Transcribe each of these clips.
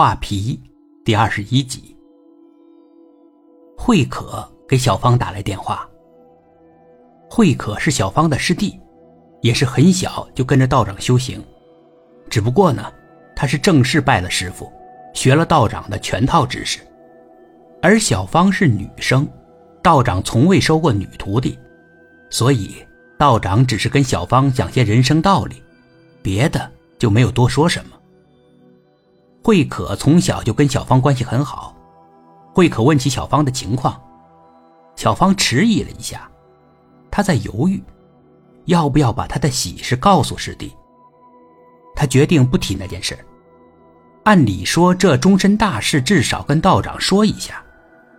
画皮第二十一集。慧可给小芳打来电话。慧可是小芳的师弟，也是很小就跟着道长修行，只不过呢，他是正式拜了师傅，学了道长的全套知识。而小芳是女生，道长从未收过女徒弟，所以道长只是跟小芳讲些人生道理，别的就没有多说什么。慧可从小就跟小芳关系很好，慧可问起小芳的情况，小芳迟疑了一下，她在犹豫，要不要把她的喜事告诉师弟。她决定不提那件事。按理说，这终身大事至少跟道长说一下，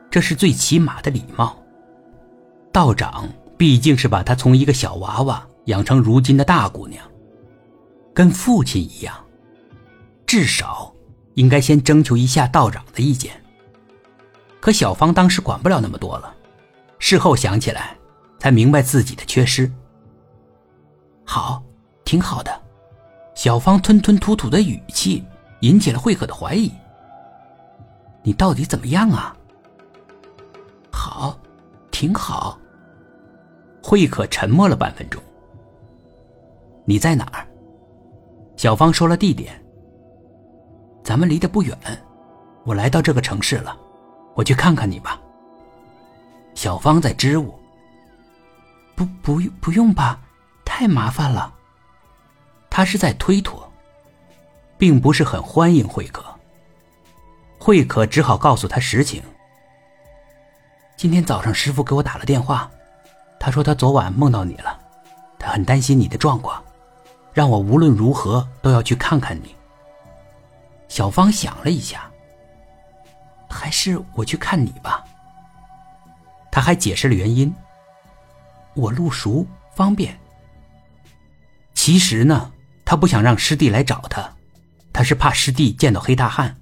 这是最起码的礼貌。道长毕竟是把她从一个小娃娃养成如今的大姑娘，跟父亲一样，至少。应该先征求一下道长的意见。可小芳当时管不了那么多了，事后想起来，才明白自己的缺失。好，挺好的。小芳吞吞吐吐的语气引起了慧可的怀疑。你到底怎么样啊？好，挺好。慧可沉默了半分钟。你在哪儿？小芳说了地点。咱们离得不远，我来到这个城市了，我去看看你吧。小芳在支吾。不不不用吧，太麻烦了。他是在推脱，并不是很欢迎慧可。慧可只好告诉他实情。今天早上师傅给我打了电话，他说他昨晚梦到你了，他很担心你的状况，让我无论如何都要去看看你。小芳想了一下，还是我去看你吧。他还解释了原因：我路熟，方便。其实呢，他不想让师弟来找他，他是怕师弟见到黑大汉。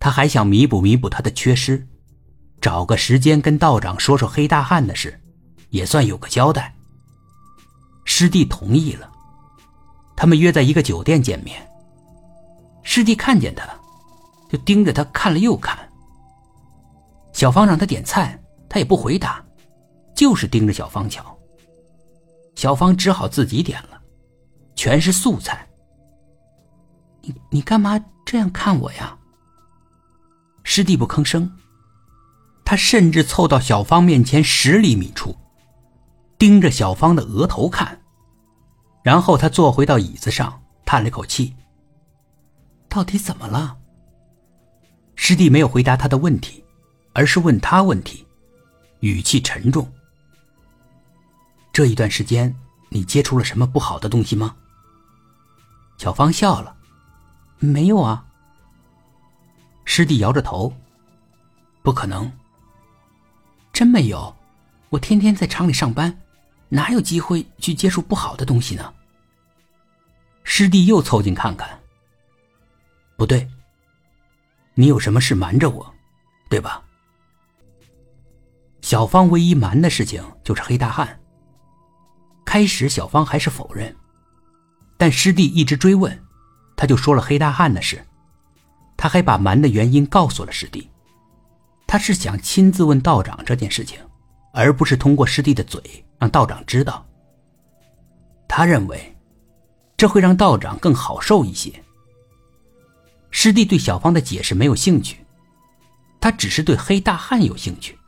他还想弥补弥补他的缺失，找个时间跟道长说说黑大汉的事，也算有个交代。师弟同意了，他们约在一个酒店见面。师弟看见他，就盯着他看了又看。小芳让他点菜，他也不回答，就是盯着小芳瞧。小芳只好自己点了，全是素菜。你你干嘛这样看我呀？师弟不吭声，他甚至凑到小芳面前十厘米处，盯着小芳的额头看，然后他坐回到椅子上，叹了口气。到底怎么了？师弟没有回答他的问题，而是问他问题，语气沉重。这一段时间，你接触了什么不好的东西吗？小芳笑了，没有啊。师弟摇着头，不可能。真没有，我天天在厂里上班，哪有机会去接触不好的东西呢？师弟又凑近看看。不对，你有什么事瞒着我，对吧？小芳唯一瞒的事情就是黑大汉。开始小芳还是否认，但师弟一直追问，他就说了黑大汉的事。他还把瞒的原因告诉了师弟，他是想亲自问道长这件事情，而不是通过师弟的嘴让道长知道。他认为，这会让道长更好受一些。师弟对小芳的解释没有兴趣，他只是对黑大汉有兴趣。